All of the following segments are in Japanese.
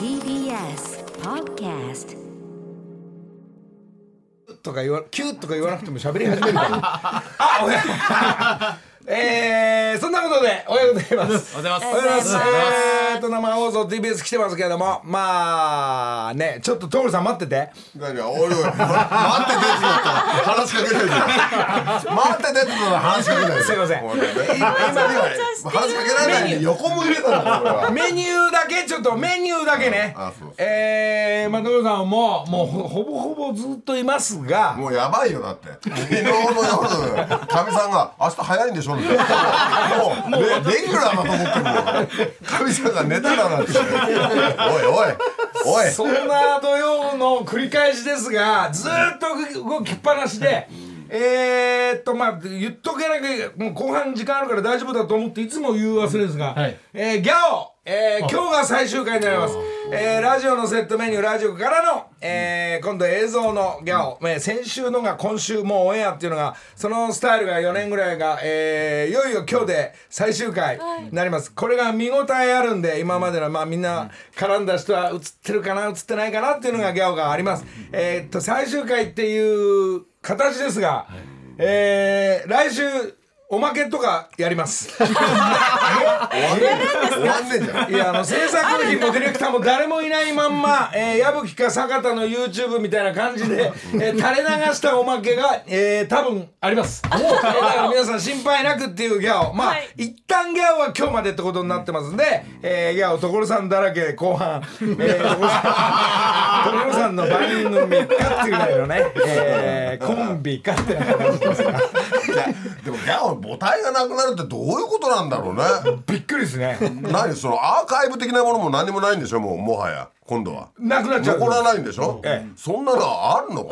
TBS Podcast とか言わキューとか言わなくても喋り始めるから。あおやえー、そんなことでおはようございます。おはようございます。おはようございますえーと生放送 TBS 来てますけれどもまあねちょっと所さん待ってて。何がおいおい待っててって言ったら話しかけないで待っててって話しかけないですいません。今話しかけられないで横向いてたんだこれはメニューだけちょっとメニューだけねえー、まあ所さんももうほほぼほぼずっといますがもうやばいよだって昨日の夜かみさんが「明日早いんでしょ」みたいなもうレレギュラーだと思ってるもんかみさんが寝たらなんて。おいおいおい。そんな土曜の繰り返しですがずーっと動きっぱなしで。えーっとまあ言っとけなきゃもう後半時間あるから大丈夫だと思っていつも言う忘れですが、はい。えーギャオ、えー今日が最終回になります、えーラジオのセットメニューラジオからの、えー今度映像のギャオ、えー先週のが今週もうオンエアっていうのがそのスタイルが4年ぐらいが、えーいよいよ今日で最終回になります、これが見応えあるんで今までのまあみんな絡んだ人は映ってるかな映ってないかなっていうのがギャオがあります、えーっと最終回っていう形ですが、えー来週おまけとかやります。終わんねえじゃん。いやあの制作部品もディレクターも誰もいないまんま、えー、矢吹か坂田の YouTube みたいな感じで、えー垂れ流したおまけが、えー多分あります、えー。だから皆さん心配なくっていうギャオ。まあ、一旦ギャオは今日までってことになってますんで、えー、ギャオ所さんだらけ後半、えー、所さん 所さんの番組かっていうぐらいのね、えーコンビかってな感じですからいやでもギャオ母体がなくなるってどういうことなんだろうね。びっくりですね。何そのアーカイブ的なものも何もないんでしょもうもはや今度は。なくなっちゃう。残らないんでしょ、ええ。そんなのあるの？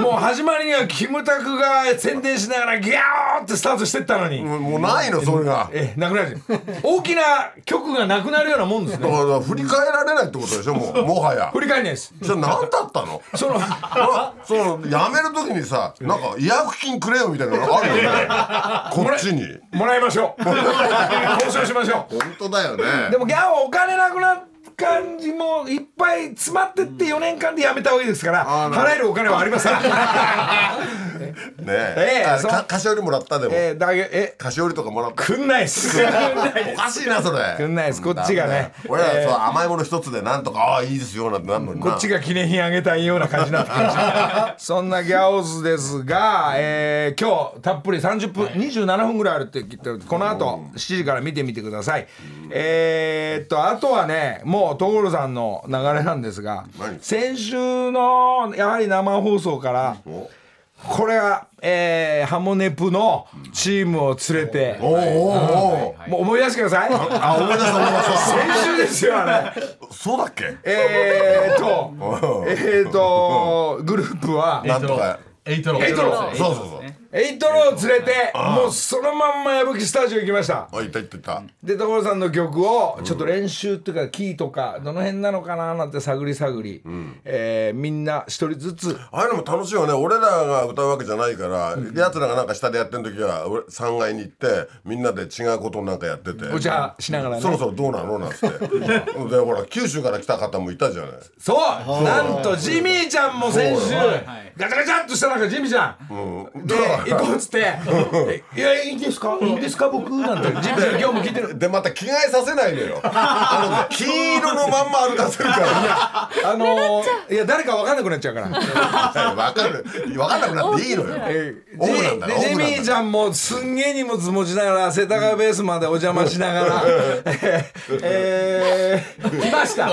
もう始まりにはキムタクが宣伝しながらギャーってスタートしてったのに、もうないのそれがえなくなる大きな曲がなくなるようなもんですだねから振り返られないってことでしょ？もう もはや。振り返んないです。じゃあ何だったの？そのあその辞める時にさなんか違約金くれよみたいなのあるよね。こっちに。もらいましょう。交渉しましょ本当だよね。うでもギャーはお金なくなった感じもいっぱい詰まってって4年間でやめた方がいいですから払えるお金はありません ねえ。あええそう。か菓子折りもらったでも。えー、だけえ菓子折りとかもらった。くんないっす。おかしいなそれ。くんないです。こっちがね。俺らえーそう甘いもの一つでなんとかああいいですよなんてなんのこっちが記念品あげたいような感じになってきました。そんなギャオズですが、えー今日たっぷり30分、27分ぐらいあるって言ってるこの後7時から見てみてください。えー、っとあとはねもう所さんの流れなんですが何先週のやはり生放送からお。これは、えーハモネプのチームを連れて、おおおおもう思い出してください。あ思い出した思い出した 先週ですよあれ。そうだっけ？えー、っとえー、っとグループはなんとか。エイトロ。エイトロ。そうそうそうエイトロを連れてもうそのまんま矢吹スタジオ行きました。あいたいたいた。で所さんの曲をちょっと練習っていうかキーとかどの辺なのかななんて探り探り、えーみんな一人ずつ。ああいうのも楽しいよね。俺らが歌うわけじゃないから、奴らがなんか下でやってる時は俺3階に行ってみんなで違うことなんかやってて。お茶しながらね。そろそろどうなの？なんつって。でほら九州から来た方もいたじゃない。そう。なんとジミーちゃんも先週そうガチャガチャっとした中ジミーちゃん。で行こうっつって「いやいいですか？いいですか？僕」なんて。ジミーちゃん今日も聞いてる。でまた着替えさせないのよ。あの 金色のまんま歩かせるから。あのーいや誰か分かんなくなっちゃうから。わかる。わかんなくなっていいのよ。えーオフなんだでジミーちゃんもすんげえ荷物持ちながら世田谷ベースまでお邪魔しながら。えー来ました。で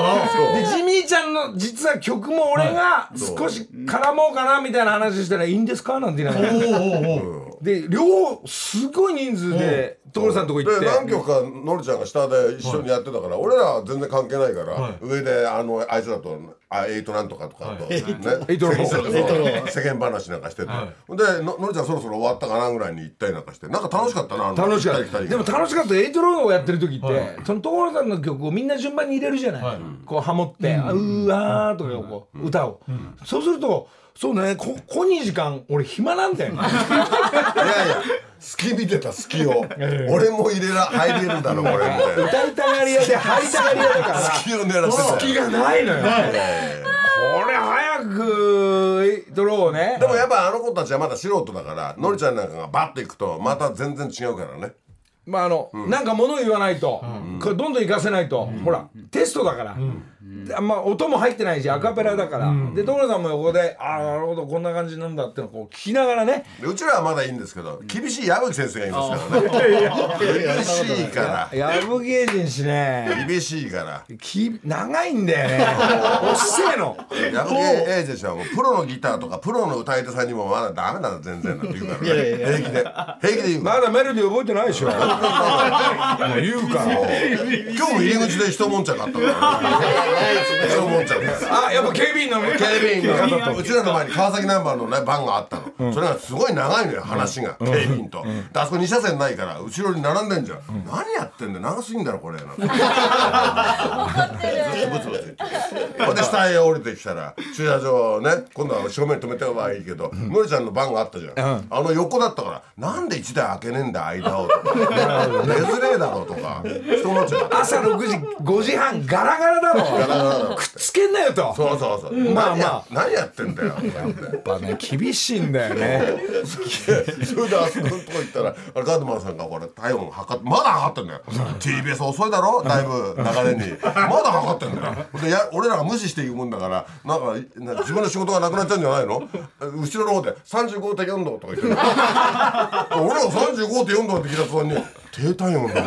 ジミーちゃんの実は曲も俺が少し絡もうかなみたいな話したら「いいんですか?」なんて言いながらで両すごい人数で所さんのとこ行って。で何曲かのりちゃんが下で一緒にやってたから、俺らは全然関係ないから、上であのあいつらとあエイトなんとかとかと、ね。エイトロ世間 世間話なんかしてて、でののりちゃんそろそろ終わったかなぐらいに行ったりなんかしてなんか楽しかった。なあの楽しかったでも楽しかったエイトローをやってる時って、その所さんの曲をみんな順番に入れるじゃない、こうハモって「あうーわー」とかこう歌を、そうするとそうね。ここ2時間俺暇なんだよいやいや隙見てた隙を。俺も入れら入れるだろこれみたいな。歌いたがり屋で入りたがり屋だから。隙を狙ってた。隙がないのよ。これ早くドローをね。でもやっぱあの子たちはまだ素人だからのりちゃんなんかがバッといくとまた全然違うからね。まああの、なんか物言わないと、これどんどん行かせないと、ほらテストだから、でまあ音も入ってないしアカペラだから、で所さんも横でああなるほどこんな感じなんだってのをこう聞きながらね。でうちらはまだいいんですけど厳しい矢吹先生がいますからね。厳しいから。やぶ芸人しね。厳しいから。き長いんだよね。おっせえの。矢吹英二氏はもうプロのギターとかプロの歌い手さんにもまだダメだ全然なんて言うからね。平気で。平気で言うから。まだメロディー覚えてないでしょ。も う言うから。今日も入り口で一悶茶買ったからね一悶茶ですあやっぱ警備員の警備員がうちらの前に川崎ナンバーのねバンがあったの、それがすごい長いのよ話が、警備員と、であそこ2車線ないから後ろに並んでんじゃん、何やってんだよ長すぎんだろこれなんて。ブツブツ言ってほんで下へ降りてきたら駐車場ね今度は正面止めてはいいけど、のりちゃんのバンがあったじゃん、あの横だったからなんで1台開けねえんだ間をとか。出づれえだろうとか。人持ちが朝6時5時半ガラガラだろくっつけんなよと。そうそうそう。まあまあ。何やってんだよ。やっぱね厳しいんだよね。それであそこのとこ行ったらあれガードマンさんがこれ体温測ってまだ測ってんだよ。TBS 遅いだろ？だいぶ流れに。まだ測ってんだよ。でや俺らが無視していくもんだからなんかな自分の仕事がなくなっちゃうんじゃないの？後ろの方で35.4度とか言ってる。俺らが35.4度って聞いた途端に低体温だ。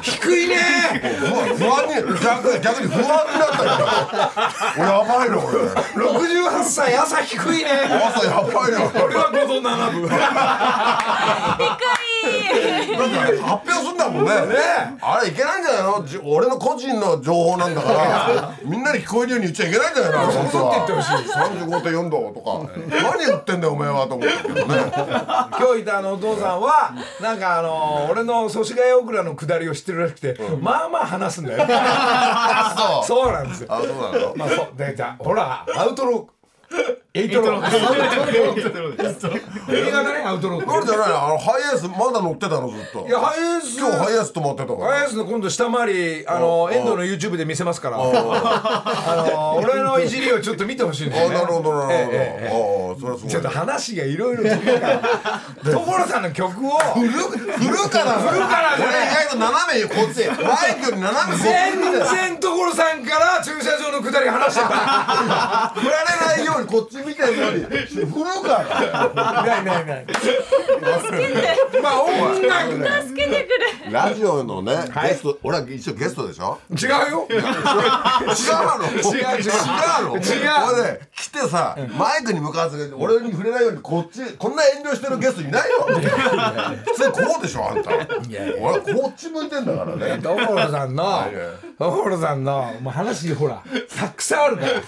低いね。不安に逆逆に不安になったよ。俺やばいのこれ68歳朝低いね。朝やばいよ俺は5度7分 なんか発表すんだもんね。あれいけないんじゃないの？じ俺の個人の情報なんだから。みんなに聞こえるように言っちゃいけないんじゃないの？本当はって言ってほしい。35.4度とか。何言ってんだよお前はと思ったけどね今日いたあのお父さんはなんかあの俺の祖師ヶ谷大倉の下りを知ってるらしくて、まあまあ話すんだよ。あ そう。そうなんですよ。あそうなの？まあそう。でじゃあほらアウトローエイトロー。映画だねアウトロー。なんじゃないのあのハイエースまだ乗ってたのずっと。いやハイエース。今日ハイエース止まってたから。ハイエースの今度下回りあの遠藤の YouTube で見せますから。あの俺のいじりをちょっと見てほしいんですよなるほどなるほど、ああそれはすごい。ちょっと話がいろいろ所さんの曲を振る振るから 振るから意外と斜めこっちマイクより斜めこっち。全然所さんから駐車場の下り話してた。振られないようにこっち見てるのに振るからないないない。まあ音楽助けてくれ。ラジオのね、はい。ゲスト俺は一応ゲストでしょ？違うよ。違うの？違う。違う違うの？違う。これで来てさマイクに向かわず俺に触れないようにこっちこんな遠慮してるゲストいないよ。普通こうでしょあんた。俺こっち向いてんだからね。所さんの。はい。所さんの。もう話ほらたくさんあるから。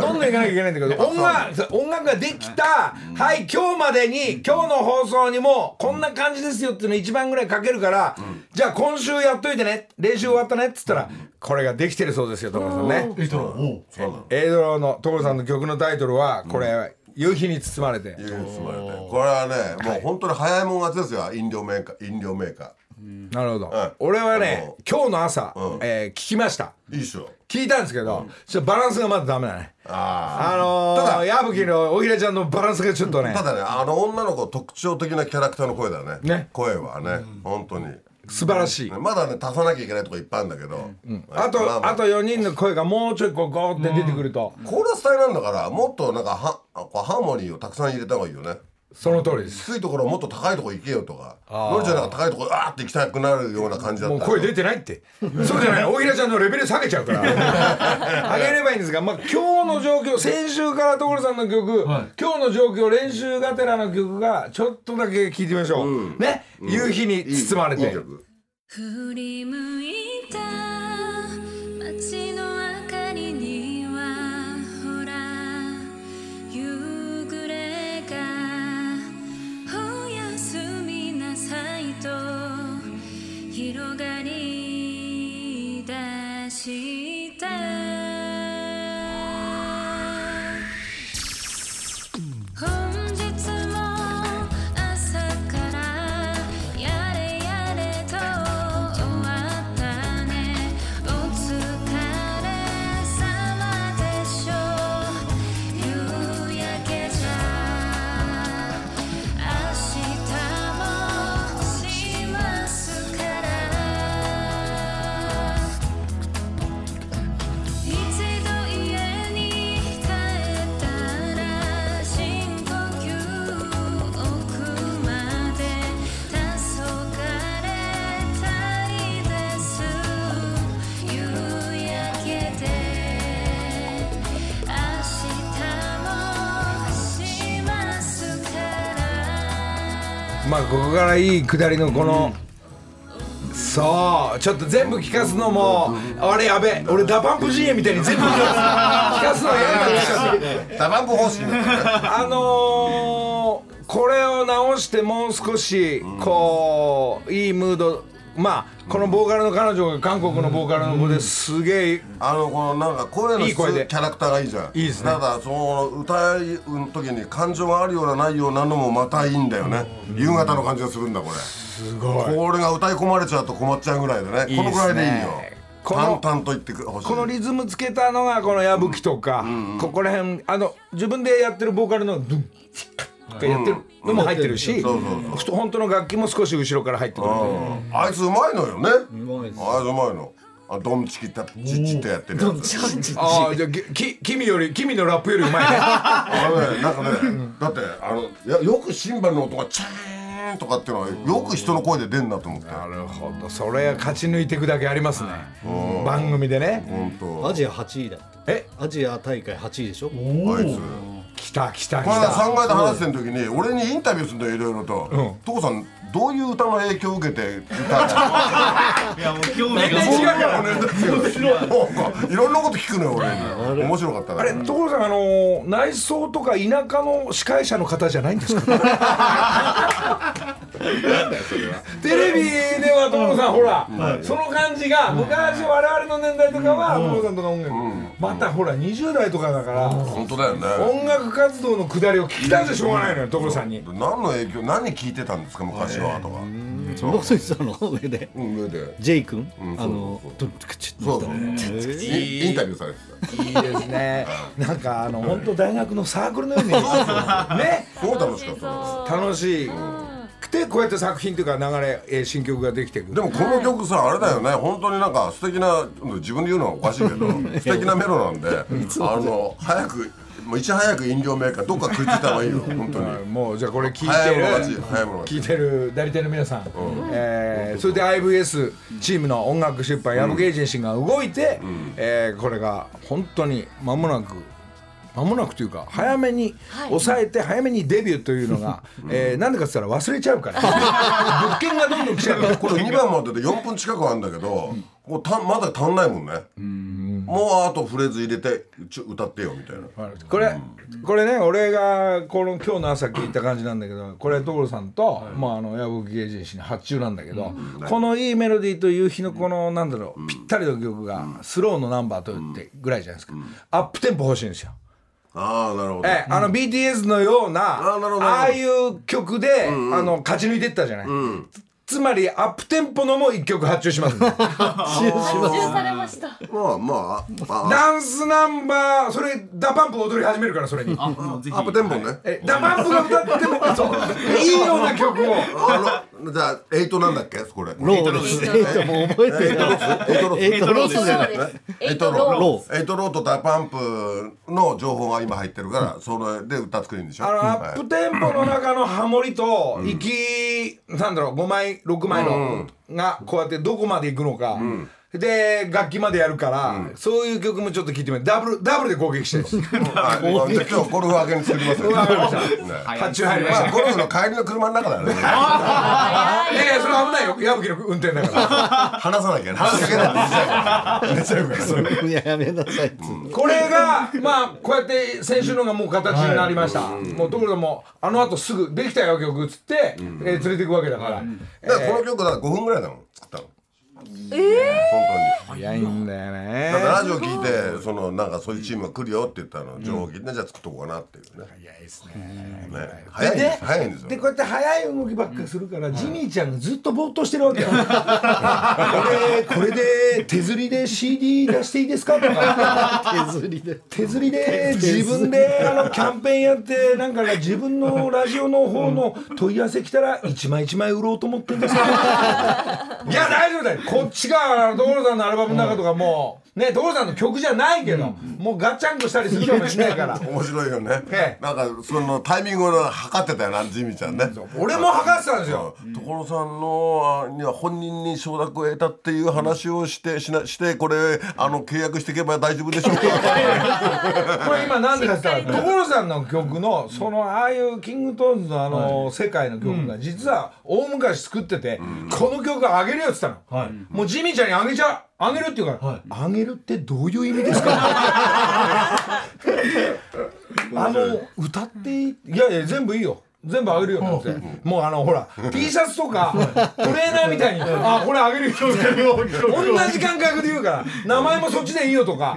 どんどん行かなきゃいけないんだけど音楽音楽ができたはい今日までに今日の放送にもこんな感じですよっていうの一番ぐらいかけるからじゃあ今週やっといてね練習終わったねっつったらこれができてるそうですよ所さんね。エイドロの所さんの曲のタイトルはこれ夕日に包まれて。言うんですもんねこれはねもう本当に早いもん勝ちですよ飲料メーカー飲料メーカなるほど。ん俺はねう今日の朝ん。えー聞きました。ーいいっしょ聞いたんですけどちょっとバランスがまだダメだね。ああのただー、矢吹のおひらちゃんのバランスがちょっとね。あただねあの女の子特徴的なキャラクターの声だね。ね。声はね本当に。素晴らしい、まだね足さなきゃいけないとこいっぱいあるんだけど。あと、ままあと4人の声がもうちょいこうゴーって出てくると、コーラス隊なん。だからもっとなんかはこうハーモニーをたくさん入れた方がいいよねその通りです。低いところもっと高いところ行けよとか。のりちゃんなんか高いところあーって行きたくなるような感じだったもう声出てないって。そうじゃない。おひらちゃんのレベル下げちゃうから。上げればいいんですが、まあ、今日の状況先週から所さんの曲、今日の状況練習がてらの曲がちょっとだけ聴いてみましょう、ね、夕日に包まれて、いい曲。振り向いたまあここからいい下りのこの、そうちょっと全部聞かすのも、あれやべえ俺ダパンプ GA みたいに全部聞かすの嫌になってきちゃってダバンプ方あのー、これを直してもう少しこういいムードまあこのボーカルの彼女が韓国のボーカルの子ですげえあのこのなんか声の質いい声で。キャラクターがいいじゃん。いいですね。ただその歌いの時に感情があるようなないようなのもまたいいんだよね。夕方の感じがするんだこれ。すごい。これが歌い込まれちゃうと困っちゃうぐらいでね。このぐらいでいいよ。この淡々と言ってほしい。このリズムつけたのがこの矢吹とか、ここら辺あの自分でやってるボーカルのドゥンとかやってるのも入ってるし、そうそうふと本当の楽器も少し後ろから入ってくるあいつうまいのよね。あいつうまいの。あドンチキタチッチってやってるやつ。ああじゃあきき君より君のラップよりうまいね。あのねなんかねだってあのやよくシンバルの音がチャーンとかっていうのはよく人の声で出んなと思って。なるほど。それ勝ち抜いていくだけありますね。番組でね。本当。アジア8位だって。え？アジア大会8位でしょ？あいつ来た来た来この間た3階で話してる時に俺にインタビューするんだよいろいろと「父さんどういう歌の影響を受けて歌 いやもう興味が。全然違うからねなんかいろんなこと聞くのよ俺に。面白かったかあられ所さんあの内装とか田舎の司会者の方じゃないんですか？テレビでは所さんほら、その感じが昔我々の年代とかは所さんとか音楽、またほら20代とかだから、本当だよね。音楽活動のくだりを聞きたいでしょうがないのよ所さんに。何の影響何聞いてたんですか昔はとかそん。なこと言ってたの上で。うん上で。ジェイ君？んあのそうトゥクチッそうそうえインタビューされてた。いいですね。なんかあの本当大学のサークルのようにね。すごい楽しかった楽しい。くてこうやって作品というか流れえー新曲ができていく。でもこの曲さあれだよね。本当になんか素敵な自分で言うのはおかしいけど 素敵なメロなんであの早くもういち早く飲料メーカーどっか食いついた方がいいよ。本当に。はい。もうじゃあこれ聞い早いてる聞いてる代理店の皆さん、えーそれで IVS チームの音楽出版矢吹エージェンシーが動いて、えーこれが本当に間もなく間もなくというか早めに抑えて早めにデビューというのが、えーなんでかって言ったら忘れちゃうから。物件がどんどん来ちゃうから。これ2番までで4分近くあるんだけどもうたまだ足んないもんね。もうあとフレーズ入れてちょ歌ってよみたいな。これこれね俺がこの今日の朝聞いた感じなんだけどこれ所さんと、まあ、あの矢吹エージェンシーに発注なんだけど、このいいメロディーと夕日のこのなん。だろう、ぴったりの曲がスローのナンバーと言ってぐらいじゃないですか、アップテンポ欲しいん。ですよ。ああなるほど。ええあの BTS のような、あなるほどああいう曲で、あの勝ち抜いてったじゃない、つまりアップテンポのも一曲発注します。んで発注されました。まあまああ。ダンスナンバーそれダパンプ踊り始めるからそれに。あもうぜひ。アップテンポね。えダパンプが歌ってもそう。いいような曲を。あのじゃあエイトなんだっけ？これ。ローです。エイトもう覚えてるエイトロス。じゃない。です。エイトロローエイトローとダパンプの情報が今入ってるからそれで歌作るんでしょあのはいアップテンポの中のハモリと息、なんだろう5枚6枚のがこうやってどこまでいくのか、で楽器までやるから、そういう曲もちょっと聞いてみてダブルダブルで攻撃してる。はい。まあじゃあ今日ゴルフ明けに作りますよわかりましたね 発注入りました。まあゴルフの帰りの車の中だよね。いやいやそれ危ないよ。矢吹の運転だから。話さなきゃね話しかけないと寝ちゃうから。寝ちゃうからいややめなさい。っつうこれがまあこうやって先週のがもう形になりました、もうところがもうあの後すぐできたよ曲っつって、えー連れていくわけだから、だからこの曲だから5分ぐらいだもん作ったのええ本早いんだよね。だからラジオ聞いてそのなんかそういうチームが来るよって言ったの情報聞いてじゃあ作っとこうかなっていうね。早いですね。ね。早いんです早いんですよ。でこうやって早い動きばっかりするから、ジミーちゃんがずっとぼーっとしてるわけよ。これこれで手刷りで CD 出していいですかとか。手刷りで。手刷りで自分であのキャンペーンやってなんかね自分のラジオの方の問い合わせ来たら一枚一枚売ろうと思ってんですか いや大丈夫だよこっちが所さんのアルバムの中とかもう。ね所さんの曲じゃないけど、もうガッチャンコしたりするかもしれないから。面白いよね。ええ。なんかそのタイミングを測ってたよなジミーちゃんね。俺も測ってたんですよ。所さんのあには本人に承諾を得たっていう話をしてしなしてこれあの契約していけば大丈夫でしょうか。これ今なんでかって言ったら所さんの曲のそのああいうキングトーンズのあの世界の曲が実は大昔作っててこの曲あげるよって言ったの。はい。もうジミーちゃんにあげちゃうあげるって言うから、あげるってどういう意味ですか？あの歌っていいいやいや全部いいよ。全部あげるよってもうあのほら T シャツとかトレーナーみたいに「あこれあげるよ」同じ感覚で言うから名前もそっちでいいよとか。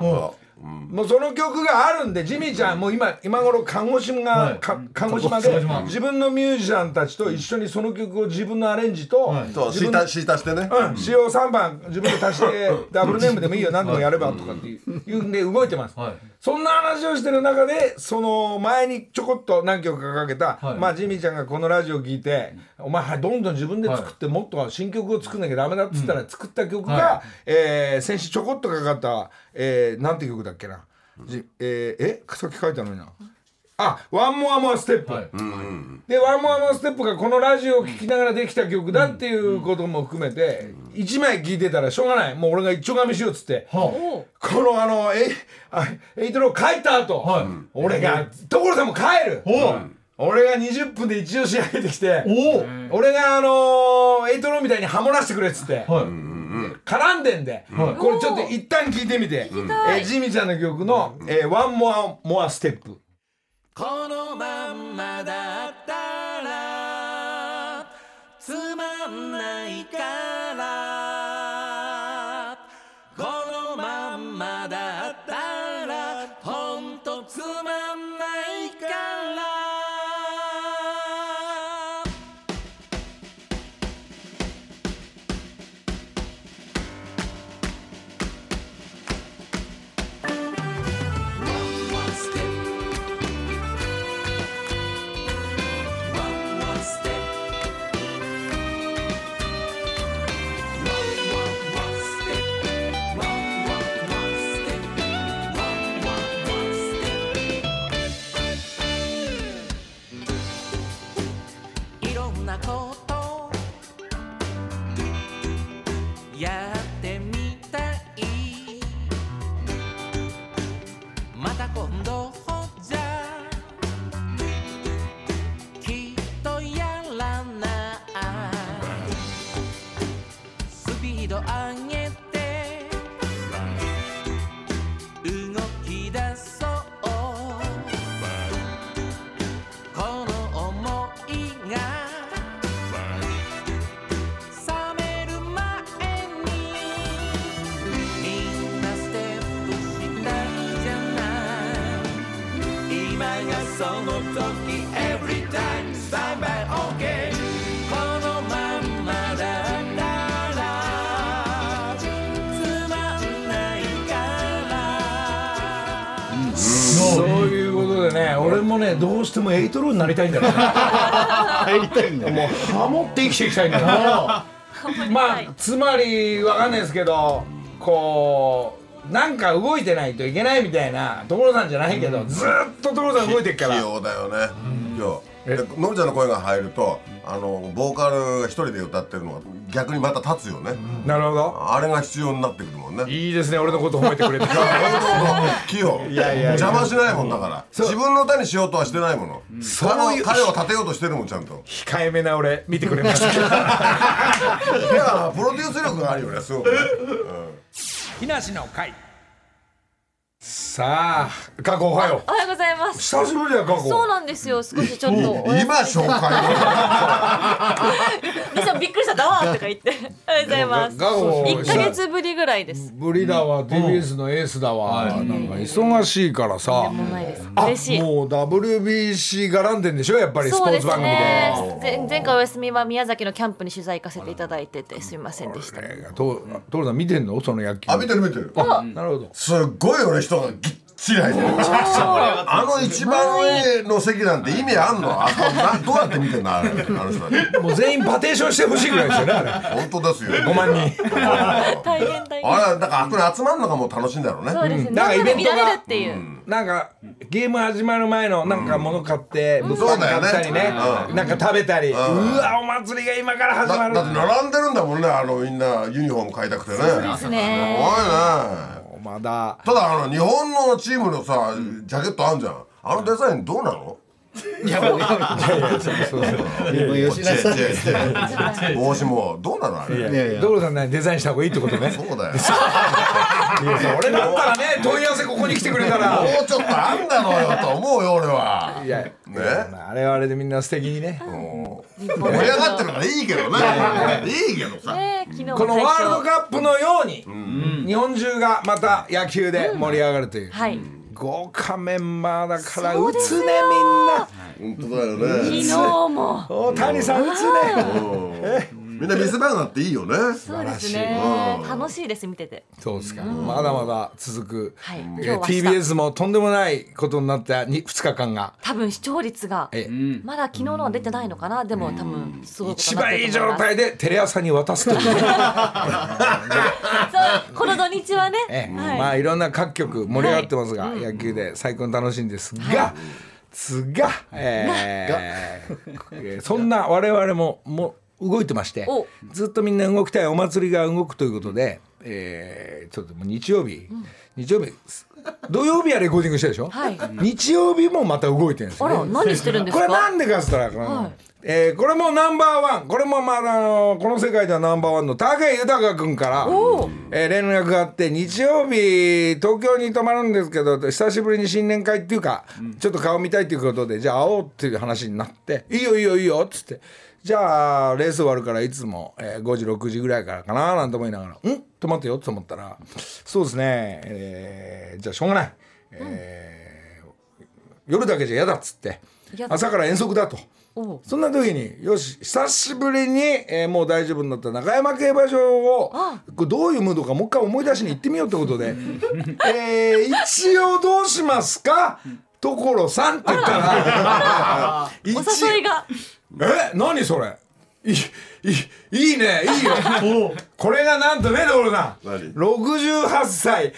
もうその曲があるんでジミーちゃんもう今今頃鹿児島が、か鹿児島で自分のミュージシャンたちと一緒にその曲を自分のアレンジと、そう自分シータシータしてね。うん、詩を3番自分で足して ダブルネームでもいいよ。何でもやればとかっていうい。うんで動いてます、はいそんな話をしてる中でその前にちょこっと何曲かかけた、はい。まあジミーちゃんがこのラジオ聞いて「お前はいどんどん自分で作ってもっと新曲を作んなきゃダメだ」っつったら作った曲が、はえー先週ちょこっとかかった、えー、なんて曲だっけな、じえー、え？さっき書いたのになあ「ワンモアモアステップ」はい。で「ワンモアモアステップ」がこのラジオを聴きながらできた曲だっていうことも含めて1枚聴いてたらしょうがない。もう俺が一丁噛みしようっつって。はこのあのエイあエイトロー書いた後、はい。俺が所さんも帰る、お俺が20分で一応仕上げてきてお俺があのーエイトローみたいにハモらせてくれっつって、はい。絡んでんで、これちょっと一旦聞いてみて、えージミーちゃんの曲の「えー、ワンモアモアステップ」このまんまだった俺もねどうしてもエイトローになりたいんだよね。入りたいんだよもうハモって生きていきたいんだよ。まあつまりわかんないですけどこうなんか動いてないといけないみたいな所さんじゃないけど、ずーっと所さん動いてっか器ら用だよね。今日。でのぶちゃんの声が入るとあのボーカルが一人で歌ってるのが逆にまた立つよね。なるほど。あれが必要になってくるもんね。いいですね俺のこと褒めてくれて。器用。いやいや邪魔しないもんだから。自分の歌にしようとはしてないもの。そういう。彼を立てようとしてるもんちゃんと。控えめな俺見てくれました いやプロデュース力があるよねすごくね。木梨の会さあ過去おはよおはようございます。う久しぶりだよ過去そうなんですよ。少しちょっと。今紹介でしょびっくりした。だわーとか言って。おはようございます。過去一ヶ月ぶりぐらいです。ぶりだわ TBS のエースだわなんか忙しいからさ嬉しい。もう WBC 絡んでんでしょ？やっぱりスポそうですーツ番組でね。前前回お休みは宮崎のキャンプに取材行かせていただいててすみませんでした。えーと所さん見てんの？その野球あ見てる見てるなるほどすっごい俺人がぎっちらいであの一番上の席なんて意味あんの？あこなどうやって見てんの？あれあの人たち。もう全員パテーションしてほしいぐらいですよねあれ。本当ですよ。5万人大変大変。あれだからあこれ集まるのがもう楽しいんだろうね。そうですね。だからイベントが。っていう。なんかゲーム始まる前のなんか物買って物販買ったりね。そうだよね。なんか食べたり。うわお祭りが今から始まる。だだって並んでるんだもんねあのみんなユニフォーム買いたくてね。すごいですね。ねまだ。ただあの日本のチームのさジャケットあんじゃん。あのデザインどうなの？もう吉田さん帽子もどうなのあれいやいや所さんねデザインした方がいいってことねそうだよ俺だったらね問い合わせここに来てくれたら。もうちょっとあんだろうよと思うよ俺は。いやね。あれはあれでみんな素敵にね。盛り上がってるからいいけどね。いいけどさ。このワールドッカップのように日本中がまた野球で盛り上がるという。はい。豪華メンバーだから打つねみんな。本当だよね。昨日も。大谷さん打つねみんな見せ場があっていいよね。そうですね。楽しいです見てて。そうですか。まだまだ続く。はい。TBS もとんでもないことになった2日間が。多分視聴率がえまだ昨日のは出てないのかな？でも多分すごい一番いい状態でテレ朝に渡すという。ね そうこの土日はね。まあいろんな各局盛り上がってますが、野球で最高に楽しいんですが、つが、えーえーそんな我々ももう動いてましてお。ずっとみんな動きたいお祭りが動くということで、えーちょっともう日曜日、日曜日土曜日はレコーディングしてるでしょ、はい。日曜日もまた動いてるんですね。ら何してるんですこれかなんでかっつったらこの、はい。えーこれもナンバーワン。これもまああのこの世界ではナンバーワンの武豊君から、えー連絡があって日曜日東京に泊まるんですけど久しぶりに新年会っていうか、ちょっと顔見たいということでじゃあ会おうっていう話になって「いいよいいよいいよ」っつって。じゃあレース終わるからいつも、えー5時6時ぐらいからかななんて思いながら「ん？泊まってよ」と思ったら「そうですね、えーじゃあしょうがない、えー夜だけじゃ嫌だ」っつって朝から遠足だと。そんな時によし久しぶりに、えーもう大丈夫になった中山競馬場をこれどういうムードかもう一回思い出しに行ってみようってことで えー一応どうしますか？所さんって言ったら 一お誘いがえ何それ？いいいねいいよ。これがなんとね所さん。何？68歳。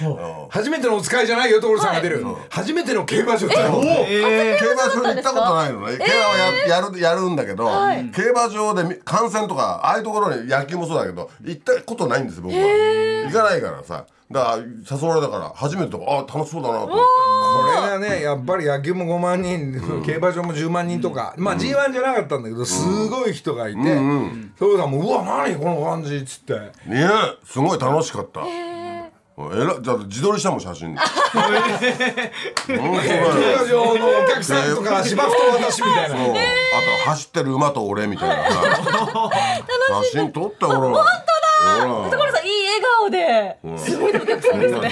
初めてのお使いじゃないよ所さんが出る。初めての競馬場だよ競馬場に行ったことないの？ね競馬はややるやるんだけどはい。競馬場でみ観戦とかああいうところに野球もそうだけど行ったことないんです僕は。行かないからさ。だから誘われたから初めてとかあ楽しそうだなと思って。これがねやっぱり野球も5万人、競馬場も10万人とか、まあ G1 じゃなかったんだけどすごい人がいて所さんも「うわ何この感じ」っつって。ねすごい楽しかった。え。らじゃあ自撮りしたもん写真。本当だよ競馬場のお客さんとか芝生と私みたいな。そう。あと走ってる馬と俺みたいなさ。写真撮ったほら本当だ所さんいい笑顔で。すごいお客さんですね。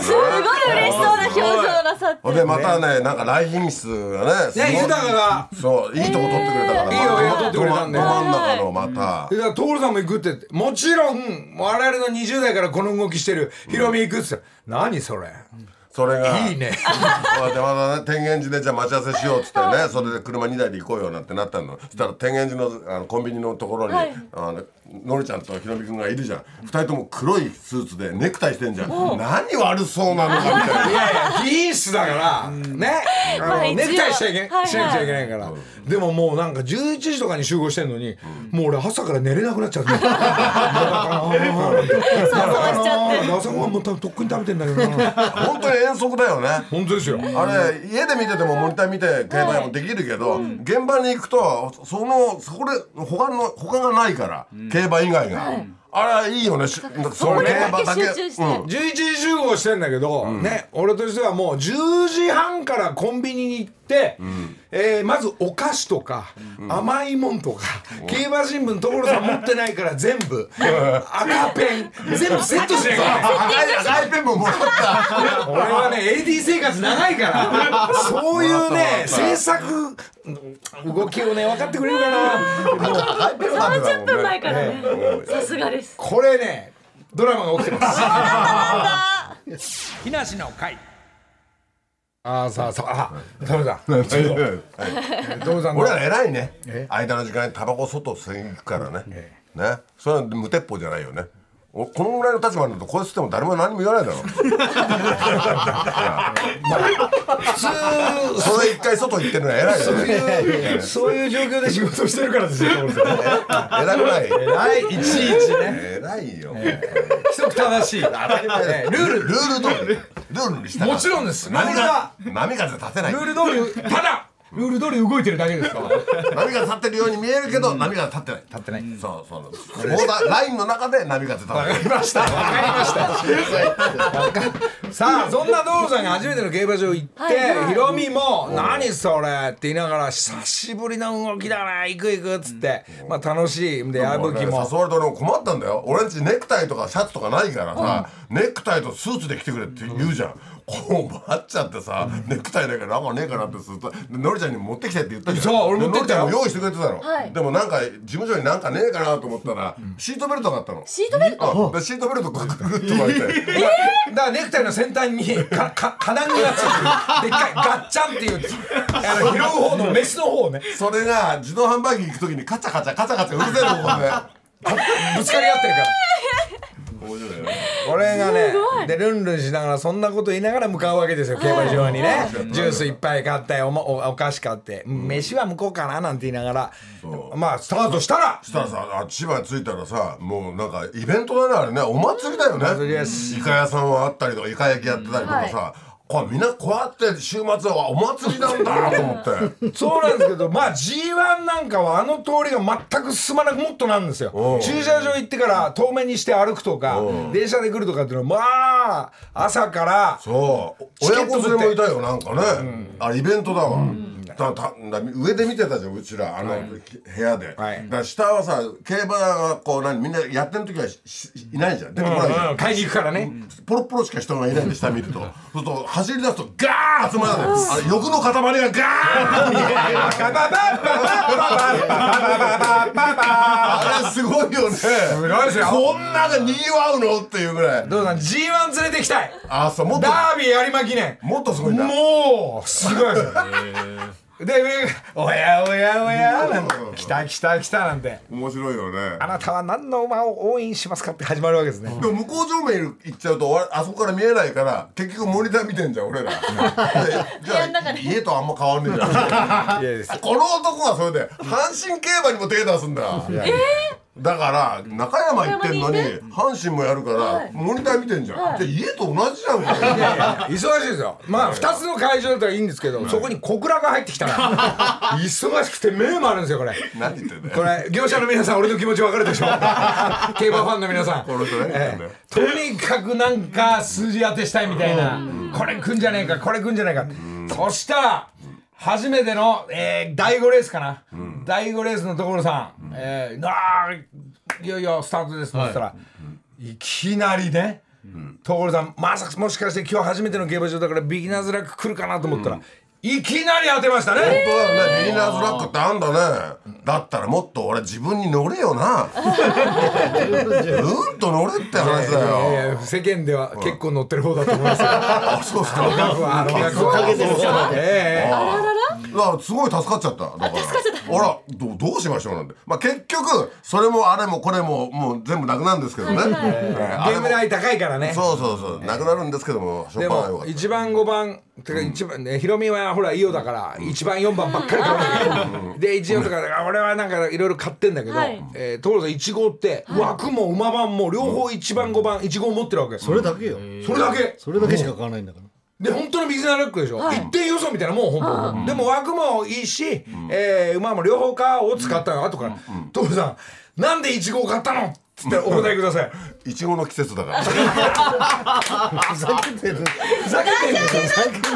すごい嬉しそうな表情なさって。でまたねなんか来賓室がねね豊がそういいとこ撮ってくれたから、いいよいいよ撮ってくれたんだよど真ん中のまた、でだから所さんも行くってもちろん我々の20代からこの動きしてる。ヒロミ行くっつって。何それそれが。いいね。まあでまたね天元寺でじゃあ待ち合わせしようっつってねそれで車2台で行こうよなんてなったの。そしたら天元寺のあのコンビニのところに、はい。あののりちゃんとひろみくんがいるじゃん。二人とも黒いスーツでネクタイしてんじゃん。何悪そうなのかみたいいなやいや議員室だからね。あのまあネクタイしちゃいけはいはい。しなくちゃいけないから。でももうなんか11時とかに集合してんのにもう俺朝から寝れなくなっちゃって。朝ごはんもうとっくに食べてんだけどな。本当に遠足だよね。本当ですよ。あれ家で見ててもモニター見て競馬もできるけど、現場に行くとそのそこで他の他がないから、競馬以外が、あれいいよね。しその競馬だけ。集中して。うん。11時集合してんだけど、ね俺としてはもう10時半からコンビニに行って、えーまずお菓子とか、甘いもんとか、競馬新聞所さん持ってないから全部、赤ペン全部セットしなきゃいけない赤いペンももらった。俺はね AD 生活長いからそういうね制作動きをね分かってくれるかな。赤いペンなんてだも30ん分前からね。ね。さすがです。これねドラマが起きてます。木梨の会ああさあさああタモさんはい。タモさんの俺ら偉いね。間の時間にタバコ外吸いに行くからね。ね。それは無鉄砲じゃないよね。おこのぐらいの立場になるとこうしても誰も何も言わないだろ普通それ一回外行ってるのは偉いよね。そういう状況で仕事してるからですよ偉くない。偉いいちいちね。偉いよ。規則正しい。当たり前。だよルール。ルール通り。ルールに従う。もちろんです。波ルは風波風立てない。ルール通りただルール通り動いてるだけですか？ら 波が立ってるように見えるけど波が立ってない。立ってない。そうそうボーダーラインの中で波が立た。わかりました。わかりました。さあそんな道路さんが初めての競馬場行って、はい。はいヒロミも「何それ」って言いながら「久しぶりの動きだね行く行く」っつって、まあ楽しい。んで矢吹も。誘われて俺も困ったんだよ。俺んちネクタイとかシャツとかないからさ、ネクタイとスーツで来てくれって言うじゃんこう待っちゃってさ、ネクタイだからなんかねえかなってするとでのりちゃんに持ってきてって言ったじゃん。そう俺持ってきたよ。でのりちゃんも用意してくれてたの、はい。でもなんか事務所になんかねえかなと思ったら、シートベルトがあったの。シートベルト？シートベルトぐるぐるっと巻いて、だからネクタイの先端にかか金具がついてる。でっかいガッチャンっていうあの拾う方のメスの方ね。それが自動販売機行く時にカチャカチャカチャカチャうるせえのここでぶつかり合ってるからこれがね。でルンルンしながらそんなこと言いながら向かうわけですよ。競馬場にね。ジュースいっぱい買っておもおお菓子買って。飯は向こうかななんて言いながら。まあスタートしたら。したらさあ千葉に着いたらさもうなんかイベントだねあれね。お祭りだよね。イカ屋さんはあったりとかイカ焼きやってたりとかさ、これみんなこうやって週末はお祭りなんだと思って。そうなんですけどまあ G1 なんかはあの通りが全く進まなくもっとなんですよ。うん。駐車場行ってから遠目にして歩くとか電車で来るとかっていうのはまあ朝からそう親子連れもいたよなん。かね、あれイベントだわ、だただ上で見てたじゃんうちらあの、部屋で、はい。だから下はさ競馬がこう何みんなやってる時はししいないじゃん。出てこないじゃん、うん買いに行くからね。ポロポロしか人がいないんで下見ると。そうすると走り出すとガーッ集まるの。あれ欲の塊がガーッ。ババババババババババあれすごいよね。すごいですよこんなでにぎわうのっていうぐらい。どうさん G1 連れてきたい。あそうもっと。ダービー有馬記念。もっとすごいんだ。もうすごいですよ。で上が「おやおやおや」なんて「来た来た来た」なんて。面白いよね「あなたは何の馬を応援しますか?」って始まるわけですね。でも向こう上面行っちゃうと俺あそこから見えないから結局モニター見てんじゃん俺ら。でじゃあ家とあんま変わんねえじゃん。この男がそれで阪神競馬にも手出すんだだから中山行ってんのに阪神もやるからモニター見てんじゃん。じゃあ家と同じじゃん。忙しいですよ。まあ2つの会場だったらいいんですけどそこに小倉が入ってきたら 忙しくて目もあるんですよこれ。何言ってんだよ。これ業者の皆さん俺の気持ち分かるでしょ？競馬ファンの皆さん。とにかくなんか数字当てしたいみたいな。これ来んじゃねえかこれ来んじゃねえか。そしたら初めての、えー、第5レースかな、第5レースの所さん、えー、あーいよいよスタートですって言ったら、い、きなりね所さんまさかもしかして今日初めての競馬場だからビギナーズラック来るかなと思ったら、いきなり当てましたね、本当だよねビギナーズラックってあんだね。だったらもっと俺自分に乗れよな。うんと乗れって話だいやいよや世間では結構乗ってる方だと思いますよ。あそうっすか。額は額はかけてる人までええだからすごい助かっちゃった。だから。あらどうどうしましょうなんて。まあ結局それもあれもこれももう全部なくなるんですけどね、えーあれも。ゲーム代高いからね。そうそうそう。なくなるんですけどもしょでもうがないよかった1番5番てか一番ねヒロミはほらイオだから1番4番ばっかり買うんだけどで1 4とかあ俺はなんかいろいろ買ってんだけどはい。えー所さん1号って枠も馬番も両方1番5番1号持ってるわけ。それだけよ。それだけ。それだけしか買わないんだからで本当のビギナーラックでしょ、一点予想みたいなもんほぼ、でも枠もいいし、えー馬も両方かを使ったの。後から「所さんなんで1号買ったの?」っつってお答えください。いちごの季節だから。ふざけてる。ふざけてんのふざけてる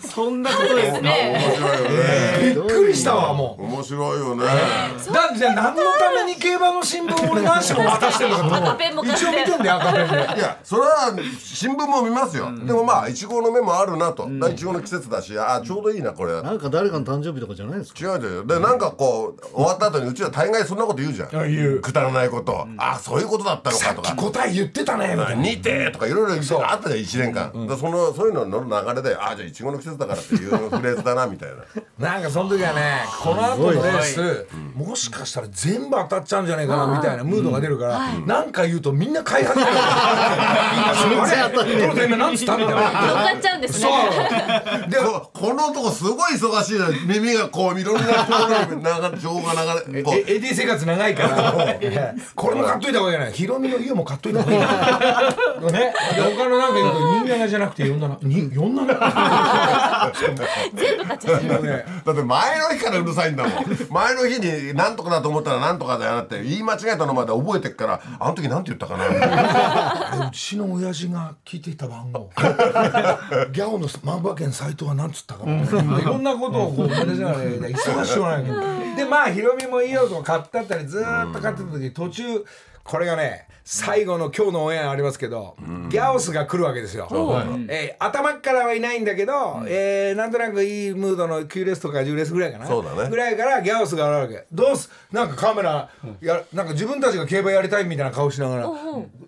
そんなことですね。ね面白いよね。びっくりししたわもう。面白いよね。だじゃあ何のために競馬の新聞を俺何紙も渡してるのか一応見てんだよ赤ペンで。いやそれは新聞も見ますよ、でもまあいちごの芽もあるなと。いちごの季節だしあちょうどいいなこれ。違なんか誰かの誕生日とかじゃないですか？う違うでなんかこう終わった後にうちは大概そんなこと言うじゃん。あ言う。くだらないこと、あそういうことだったのかとか。答え言ってたね似てとかいろいろ言ってあったじゃん1年間、でそのそういうのの流れであじゃあいちごの季節だからっていうフレーズだなみたいな。なんかその時はねこの後のレースもしかしたら全部当たっちゃうんじゃないかなみたいなムードが出るからなんか言うとみんな買い始めるみんな何つったみたいな乗っかっちゃうんですそねう。でここのとこすごい忙しいの耳がこういろんなところに流れ情報が流れ。こうえエディ生活長いから。これも買っといた方がいいじゃない。ヒロミの家も買っといた方がいい。なね。で他のなんか言うと27じゃなくて47に47全部買っちゃった。ねだって前の日からうるさいんだもん。前の日に何とかだと思ったら何とかだよなって言い間違えたのまで覚えてっからあの時なんて言ったかな。うちの親父が聞いていた番号。ギャオの万馬券斎藤は何つったかないろんなことをこう思い出しながら忙しくはないけどでまあヒロミもいいよと買ってあったりずーっと買ってた時途中これがね最後の今日のオンエアありますけど、ギャオスが来るわけですよ、えー頭からはいないんだけど、えーなんとなくいいムードの9レースとか10レースぐらいかな。そうだね。ぐらいからギャオスが現れるわけ。どうす？なんかカメラやなんか自分たちが競馬やりたいみたいな顔しながら。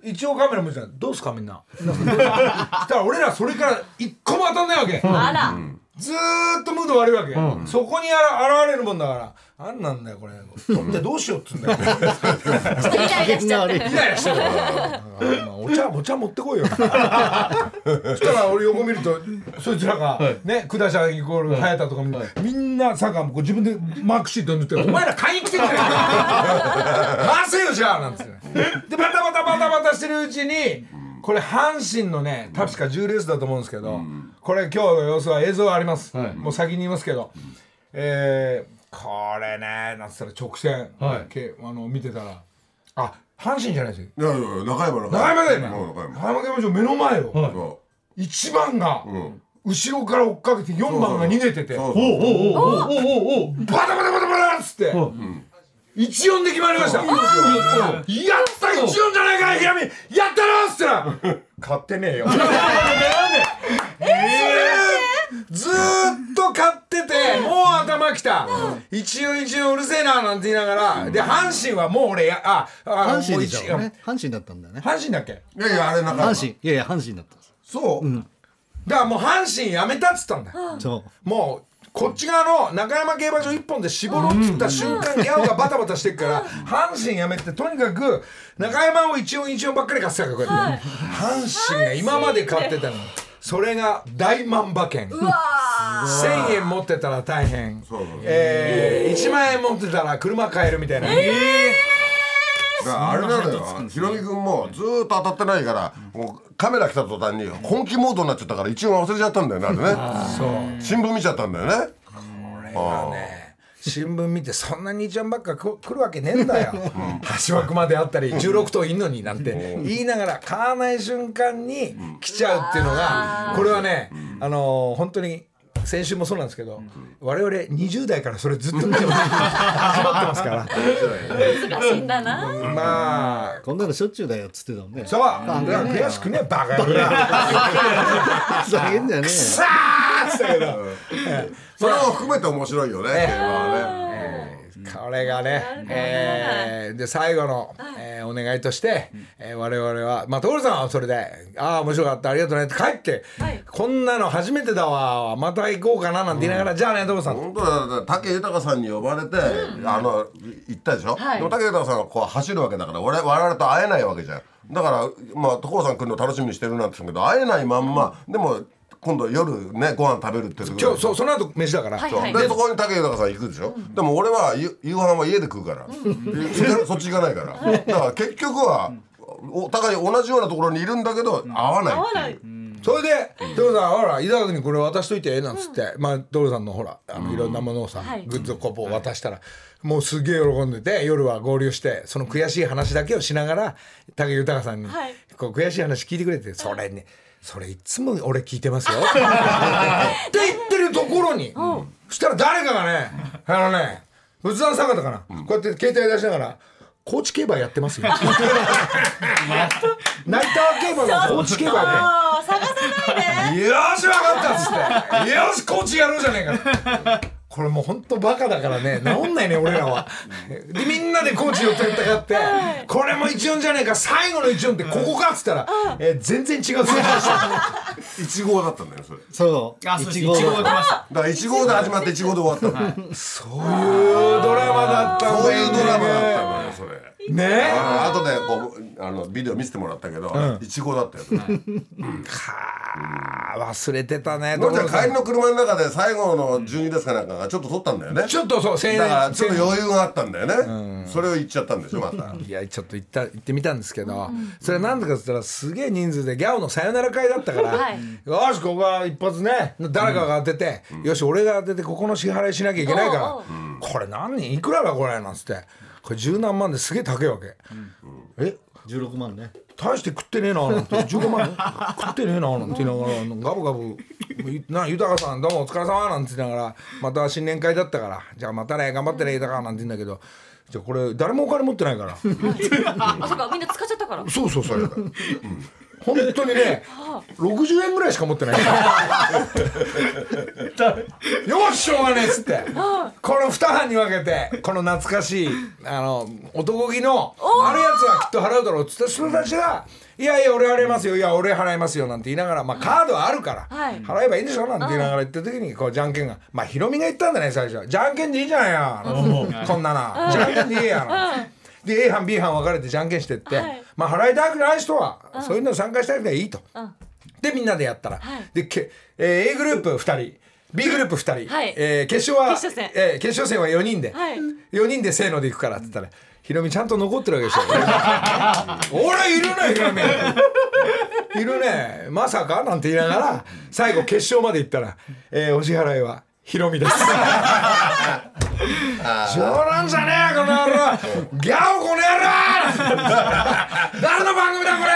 一応カメラ向いてたらどうすかみんな。なんかどうしたら俺らそれから一個も当たんないわけ。あらずーっとムード悪いわけ、そこにあら現れるもんだから。あんなんだよこれ。取ってどうしようっつうんだよ。ちょっとイライラしちゃってイライラしてるお茶お茶持ってこいよ。そしたら俺横見るとそいつらがね下社イコール早田とかみみんなさがもう自分でマークシート塗って「お前ら買いに来てんじゃないか回せよ じゃあ」なんつって。でバタバタバタバタしてるうちにこれ阪神のね確か10レースだと思うんですけどこれ今日の様子は映像あります。もう先に言いますけど。えーこれねなんつったら直線。けあの見てたら。あ阪神じゃないですよ。いやいや中山中中山だよね。うん中山。競馬場目の前を。そ1番がん。後ろから追っかけて4番が逃げてて。うそうバタバタバタバタっつって一音で決まりました。やった一音じゃないかひらみやったなっつったら買ってねえよ。ずーずーっと買っててもう頭きた。一応一応うるせえななんて言いながらで阪神はもう俺やああ阪神でしょ阪神だったんだよね。阪神だっけ？いやいやあれ中山阪神。いやいや阪神だったそう、だからもう阪神やめたっつったんだよ。そう。もうこっち側の中山競馬場一本で絞ろうっつった瞬間ギャオがバタバタしてっから阪神やめてとにかく中山を一応一応ばっかり買ってたからこうやって阪神が今まで買ってたの。それが大万馬券。1000円持ってたら大変。えー、1万円持ってたら車買えるみたいな、だからあれなんだよひろみ君もずーっと当たってないからもうカメラ来た途端に本気モードになっちゃったから一応忘れちゃったんだよねあれね。新聞見ちゃったんだよね。これね新聞見てそんなにちゃんばっかこ来るわけねえんだよ。橋枠まであったり16頭いんのになんて言いながら買わない瞬間に来ちゃうっていうのがこれはねあのー本当に先週もそうなんですけど我々20代からそれずっと見てます。始まってますから。難しいんだな。まあこんなのしょっちゅうだよっつってたもんね。そう。だから悔しくねバカ野郎。ふざけんじゃねえよ。さあっつったけど。それも含めて面白いよね競馬はねこれがね、えーで最後の、えーお願いとして、えー我々はまあ所さんはそれで「ああ面白かったありがとうね」って帰って、こんなの初めてだわまた行こうかな」なんて言いながら「じゃあね所さん」本当だ武豊さんに呼ばれて、あの行ったでしょ、はい。でも武豊さんがこう走るわけだから我々我々と会えないわけじゃん。だからまあ所さん来るの楽しみにしてるなんて言うんだけど会えないまんま、でも今度夜ねご飯食べるっていう今日そうその後飯だから、はいそう。でそこに武豊さん行くでしょ、でも俺は夕夕飯は家で食うから、そっち行かないから、だから結局はお互い同じようなところにいるんだけど会わない合わない。それで所さんほら伊沢君にこれ渡しといてなんつって、まあ所さんのほらあのいろんなものをさ、はい。グッズをこう渡したら。もうすげえ喜んでて夜は合流してその悔しい話だけをしながら武豊さんに、はい。こう悔しい話聞いてくれてそれねそれいつも俺聞いてますよ。って言ってるるところに、そしたら誰かがねあのね仏壇坂田かな、こうやって携帯出しながら高知競馬やってますよ。ナイター競馬の高知競馬やってもう。探さないで。よし分かったっつって。よしコーチやろうじゃねえかこれもうほんとバカだからね。治んないね俺らは。でみんなでコーチ寄って戦って。これも14じゃねえか最後の14ってここか？っつったら、えー全然違う選手でした1号だったんだよそれ。そう。あ、そうです。いちごいちごが来ました。だから1号で始まって1号で終わったの。そういうドラマだったんだよそういうドラマだったの。よそれ。ね。あの後でこうあのビデオ見せてもらったけど1号だったよ。はあ忘れてたねのりちゃん。帰りの車の中で最後の12ですかなんかがちょっと撮ったんだよね。ちょっとそうだからちょっと余裕があったんだよね。それを言っちゃったんでしょまた。いやちょっと行った行ってみたんですけど、それなんでかっつったらすげえ人数でギャオのさよなら会だったから、はい。よしここは一発ね誰かが当てて、よし俺が当ててここの支払いしなきゃいけないから、これ何人？いくらだこれ？なんつってこれ十何万ですげえ高いわけ、え？16万ね。大して食ってねえななんて。15万食ってねえななんて言いながらガブガブ「な豊さんどうもお疲れ様なんて言いながらまた新年会だったから。じゃあまたね頑張ってね豊なんて言うんだけど。じゃあこれ誰もお金持ってないから。あそっかみんな使っちゃったから。そうそうそう、う ん本当にね60円ぐらいしか持ってない。よししょうがねえっつって。この2班に分けてこの懐かしいあの男気のあるやつはきっと払うだろうっつった人たちが「いやいや俺払いますよいや俺払いますよ」なんて言いながら、まあ、カードはあるから、はい。払えばいいんでしょなんて言いながら言った時にこうじゃんけんがまあヒロミが言ったんだね最初。はじゃんけんでいいじゃないよこんななじゃんけんでいいやで A 班 B 班分かれてじゃんけんしてって、はい。まあ払いたくない人は、そういうの参加したくていいと、でみんなでやったら、でけ、えー A グループ2人 B グループ2人、はいえー決勝は決勝戦えー決勝戦は4人で、はい。4人でせーのでいくからって言ったらヒロミちゃんと残ってるわけですよ 俺いるねヒロミ。いるね。まさかなんて言いながら最後決勝まで行ったら、えーお支払いはヒロミです 冗談じゃねえこの野郎。ギャオこの野郎。誰の番組だこれ。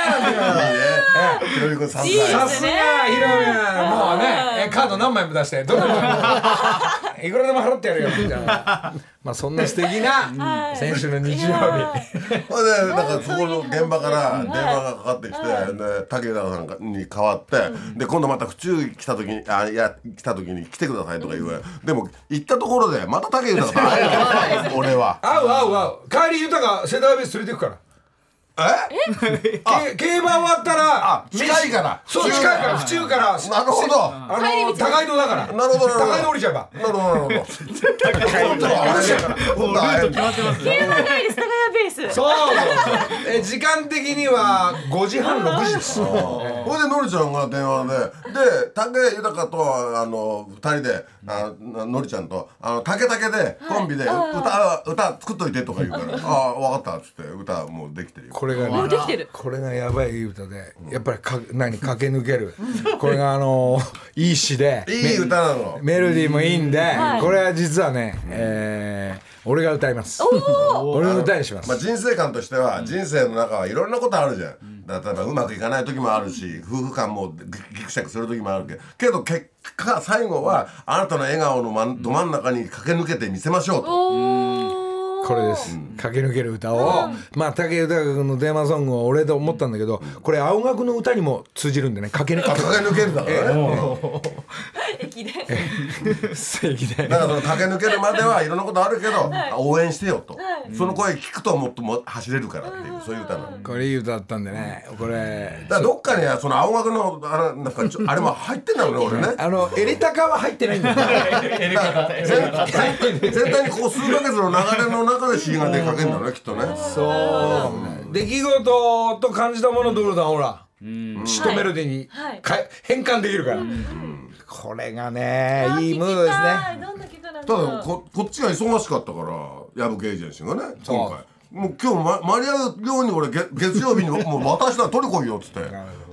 ひろみ君さすがヒロミはもうねえカード何枚も出してどれも。いくらでも払ってやるよ。みたいなまあそんな素敵な選手の日曜日。ほい。でなんかそこの現場から電話がかかってきてで武田さんに代わってで今度また府中来た時にあいや来た時に来てくださいとか言う。でも行ったところでまた武田さんと会える俺は。合う合う合う。帰り豊世代ベース連れてくからえ？け競馬終わったらあ近いから。そう近いから府中からなるほど。あの高井戸だから。なるほどなるほど。高井戸降りちゃえば。なるほどなるほど。競馬帰り世田谷ベースそう。え時間的には5時半6時です。ほいでのりちゃんが電話でで武豊とあの二人であのりちゃんとあの竹竹でコンビで歌歌作っといてとか言うから「ああ分かった」っつって歌もうできてるよこれがねできてる。これがやばい歌でやっぱりか何駆け抜ける。これがあのいい詩でいい歌なの。メロディーもいいんで、い。これは実はね、えー俺が歌います。俺の歌にします、まあ、人生観としては人生の中はいろんなことあるじゃん。だから例えばうまくいかない時もあるし夫婦間もぎぎくしゃくする時もあるけどけど結果最後はあなたの笑顔のど真ん中に駆け抜けてみせましょうと。これです、駆け抜ける歌を、まあ武豊君のテーマソングを俺と思ったんだけどこれ青学の歌にも通じるんでね。駆け抜け駆け抜けるんだからね。駅で正義でだからその駆け抜けるまではいろんなことあるけど、応援してよと、その声聞くともっとも走れるからっていうそういう歌なの。だかこれいい歌だったんでね。これ。らどっかにその青学のあのなんかちょあれも入ってんだろうね俺ね。あのエレタカは入ってないんだよね。全体全体にこう数ヶ月の流れの中で C が出かけんだねきっとね。そう。出来事と感じたものどれだほら。詩とメロディーにはい。か変換できるから。これがねいいムーブですねただここっちが忙しかったから矢吹エージェンシーがね今回。もう今日、ま、間に合うように俺月月曜日にも う私だ取り来いよっつって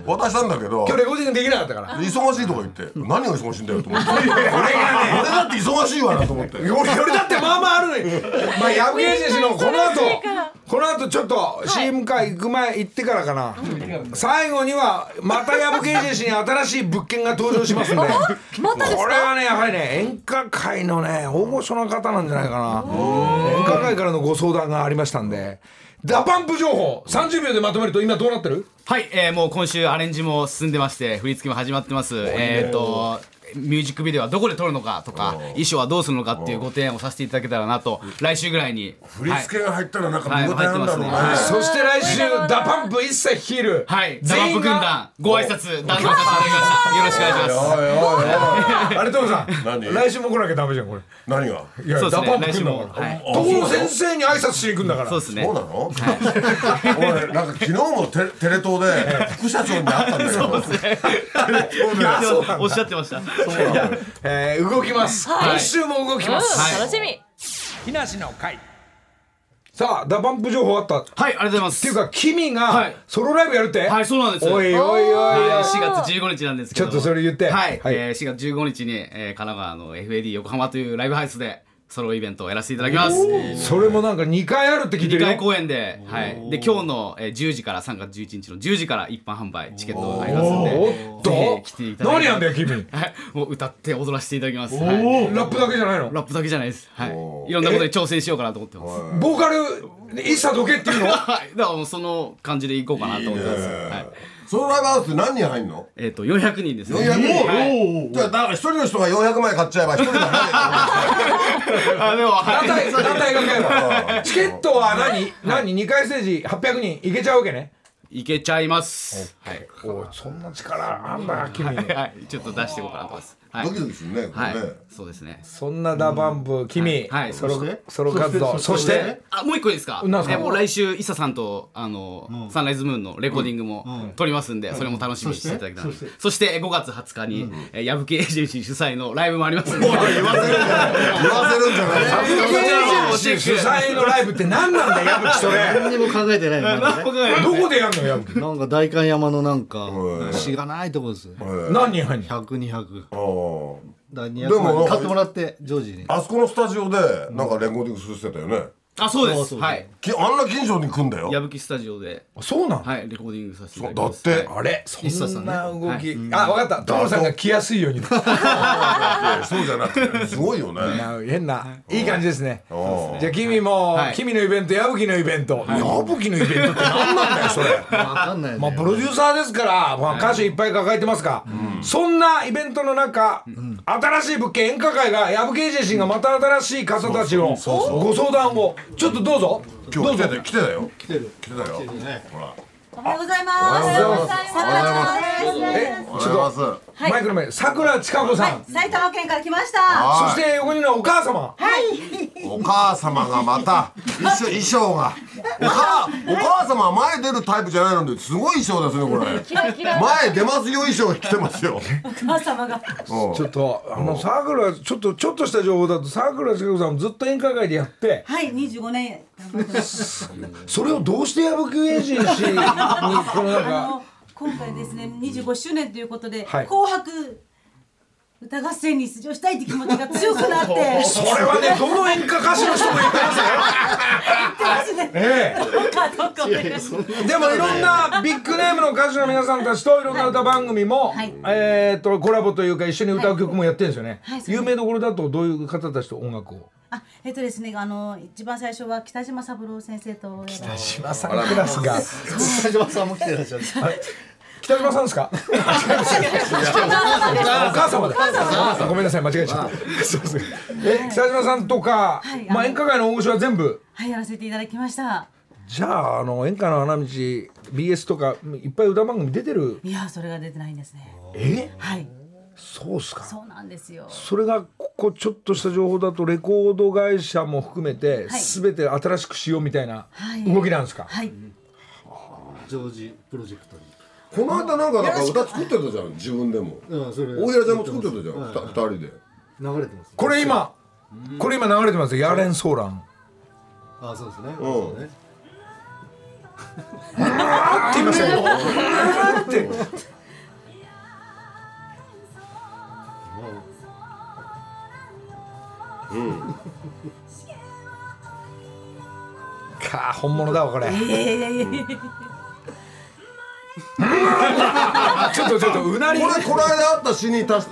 渡したんだけど。今日レコーディングできなかったから。忙しいとか言って 何が忙しいんだよと思って。俺がね俺だって忙しいわなと思って。俺俺だってまあまああるのにまあヤブエージのこの後この後ちょっと CM 会行く前行ってからかな、最後にはまた矢吹エージに新しい物件が登場しますんで。またですこれはねやはりね演歌界のね大御所の方なんじゃないかな。演歌界からのご相談がありましたんでダパンプ情報30秒でまとめると今どうなってる？はい、えーもう今週アレンジも進んでまして振り付けも始まってます。えっ、とミュージックビデオはどこで撮るのかとか衣装はどうするのかっていうご提案をさせていただけたらなと来週ぐらいに振り付けが入ったらなんか見応えはいあるんだろうね、はいそして来週ダパンプ一切率いるはい、ザワッ全員がプ軍団ご挨拶段取させていただきましたよろしくお願いしますあれトムさん。何来週も来なきゃダメじゃんこれ。何が？いやね。ダパンプ来週も来るんだから先生に挨拶しに行くんだから。そうですね。そうなの、俺なんか昨日もテレテレ東で副社長に会ったんだけど おっしゃってましたえー動きます。今週も動きます。うん楽しみ。木梨の会。さあ DA PUMP 情報あった。っはいありがとうございます。ていうか君がはい。ソロライブやるって？はいそうなんです。おいおいおいはい、4月15日なんですけどちょっとそれ言って。はい、はい。えー4月15日に、えー神奈川の FAD 横浜というライブハウスでソロイベントをやらせていただきます。それもなんか2回あるって聞いて2るよ。回公演で,、はい、で今日の、えー10時から3月11日の10時から一般販売チケットがありますんで。おっと。来ていただいて。何やんだよ君。はい、もう歌って踊らせていただきます、はい、ラップだけじゃないの？ラップだけじゃないです、はい、いろんなことに挑戦しようかなと思ってます。ボーカル一切どけっていうの？はい、だからもうその感じでいこうかなと思ってます。はい。そのライブハウス何人入んの？えっ、と400人ですね。400人、はい。じゃあだから一人の人が400枚買っちゃえば一人が入 あでもはい。団体団体が買えばチケットは何？何？2回ステージ800人いけちゃうわけねいけちゃいます。はい。おいそんな力あんだ君はい。ちょっと出していこうかなと思います。はい。ド。キドキするねはい。そうですね。そんな DA PUMP 君。はい。ソロそして？ソロ活動。そして？あもう一個いいですか？なんすか？えもう来週 ISSA さんとあの、サンライズムーンのレコーディングも撮りますんで、それも楽しみにしていただきたいな。そして？え5月20日に、え矢吹エージェンシー主催のライブもありますんで。言わせるんじゃない。言わせるんじゃない。主催のライブって何なんだよ矢吹。それ何にも考えてないどこでやんの矢吹？なんか代官山のなんかしがないとこです何人入んの？100200あーだでも200枚買ってもらってジョージに。あそこのスタジオでなんかレコーディングするって言ってたよねあそうです。そうそうはい。きあんな近所に来んだよ？矢吹スタジオで。そうなの？はいレコーディングさせていただきます。だって。はい。あれ？そ一茶さんね。んな動き。あ分かった。所さんが来やすいように。そうじゃなくてすごいよね。な変ない。い感じですね。あじゃあ君もはい。君のイベント矢吹のイベント。矢吹のイベントって何なんだよそれ。分かんないよ。まあねプロデューサーですから、まあ、歌手いっぱい抱えてますが、そんなイベントの中、新しい物件演歌界が矢吹エージェンシーがまた新しい方たちのご相談をちょっとどうぞ。今日来てたよ。来てたよ来てる。来てたよ。ね。ほら。おはようございます。おはようございます。さくらちゃんです。えおはい。マイクの前さくらちか子さん、埼玉県から来ました。そして横にいるお母様。お母様がまた 衣装衣装が。お母お母様は前出るタイプじゃないのですごい衣装ですねこれ。前出ますよ衣装着てますよ。お母様が。う。んちょっとあのさくらちょっとちょっとした情報だとさくらちか子さんもずっと演歌界でやって。はい25年頑張ってますそれをどうして矢吹エージェンシーにこのなんか今回ですね25周年ということで、はい。紅白歌合戦に出場したいって気持ちが強くなって。それはねどの演歌歌手の人も言ってますよええ。どうかどうか。でもいろんなビッグネームの歌手の皆さんたちといろんな歌番組も、はい。えー、とコラボというか一緒に歌う曲もやってるんですよね、はいそうです。有名どころだとどういう方たちと音楽を？あえっとですねあの一番最初は北島三郎先生とやらせて島さんクラスが。北島さんも来てらっしゃる 北島さんですか？お母様だごめんなさい間違えちゃった。そうですえ北島さんとか、はいまあ、演歌界の大御所は全部？はいやらせていただきました。じゃああの演歌の花道 BS とかいっぱい歌番組出てる？いやそれが出てないんですね。え？はい。そうっすか。そうなんですよ。それがここちょっとした情報だとレコード会社も含めてはい。全て新しくしようみたいなはい。動きなんですか、はい。ジョージプロジェクトにこの間なんかなんか歌作ってたじゃん自分でも。うんそれ。大平ちゃんも作ってたじゃんはい人で。流れてますこれ今これ今流れてますよ。ヤーレン・ソーランあそうですね。うねあって言いましたよ。あーってか本物だわこれ ちょっとちょっとうなりこれこの間あった詩に足し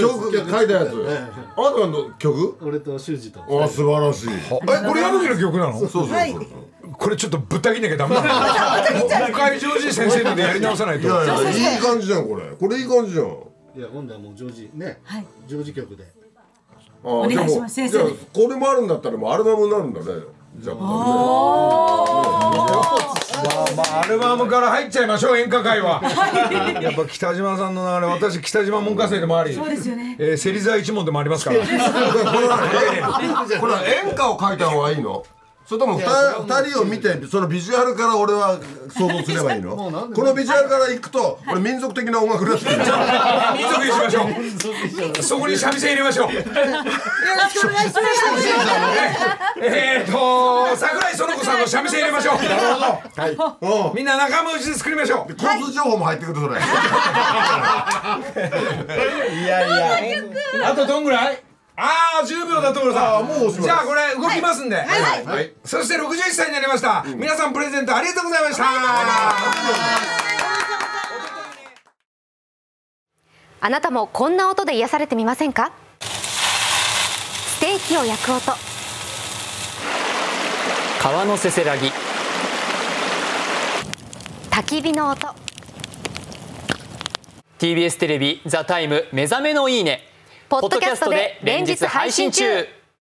曲書いたやつ。あなたの曲？俺と修二と。あ素晴らしい。えこれ矢吹の曲なの？そうそうそうこれちょっとぶった切んなきゃダメだもう一回ジョージ先生のでやり直さないと。いやいやいい感じじゃんこれ。これいい感じじゃん。いや今度はもうジョージね。はい。ジョージ曲で。お願いします先生。じゃあこれもあるんだったらもうアルバムになるんだね。じゃあまあまあアルバムから入っちゃいましょう演歌界は。やっぱ北島さんの流れ私北島門下生でもありそうですよね。えー芹沢一門でもありますから。これは演歌を書いた方がいいの？それとも二二人を見てそのビジュアルから俺は想像すればいいの？このビジュアルからいくと俺民族的な音楽だって民族にしましょう。そこに三味線入れましょう。よろしくお願いしますえーと桜井園子さんの三味線入れましょう。はい。みんな仲間内で作りましょう。交通情報も入ってくるそれ。いやいや。あとどんぐらい？ああ10秒だ所さん。もうじゃあこれ動きますんで、はい。そして61歳になりました、皆さんプレゼントありがとうございました。あなたもこんな音で癒されてみませんか？ステーキを焼く音。川のせせらぎ。焚き火の音。TBS テレビ「ザタイム目覚めのいいね」ポッドキャストで連日配信中。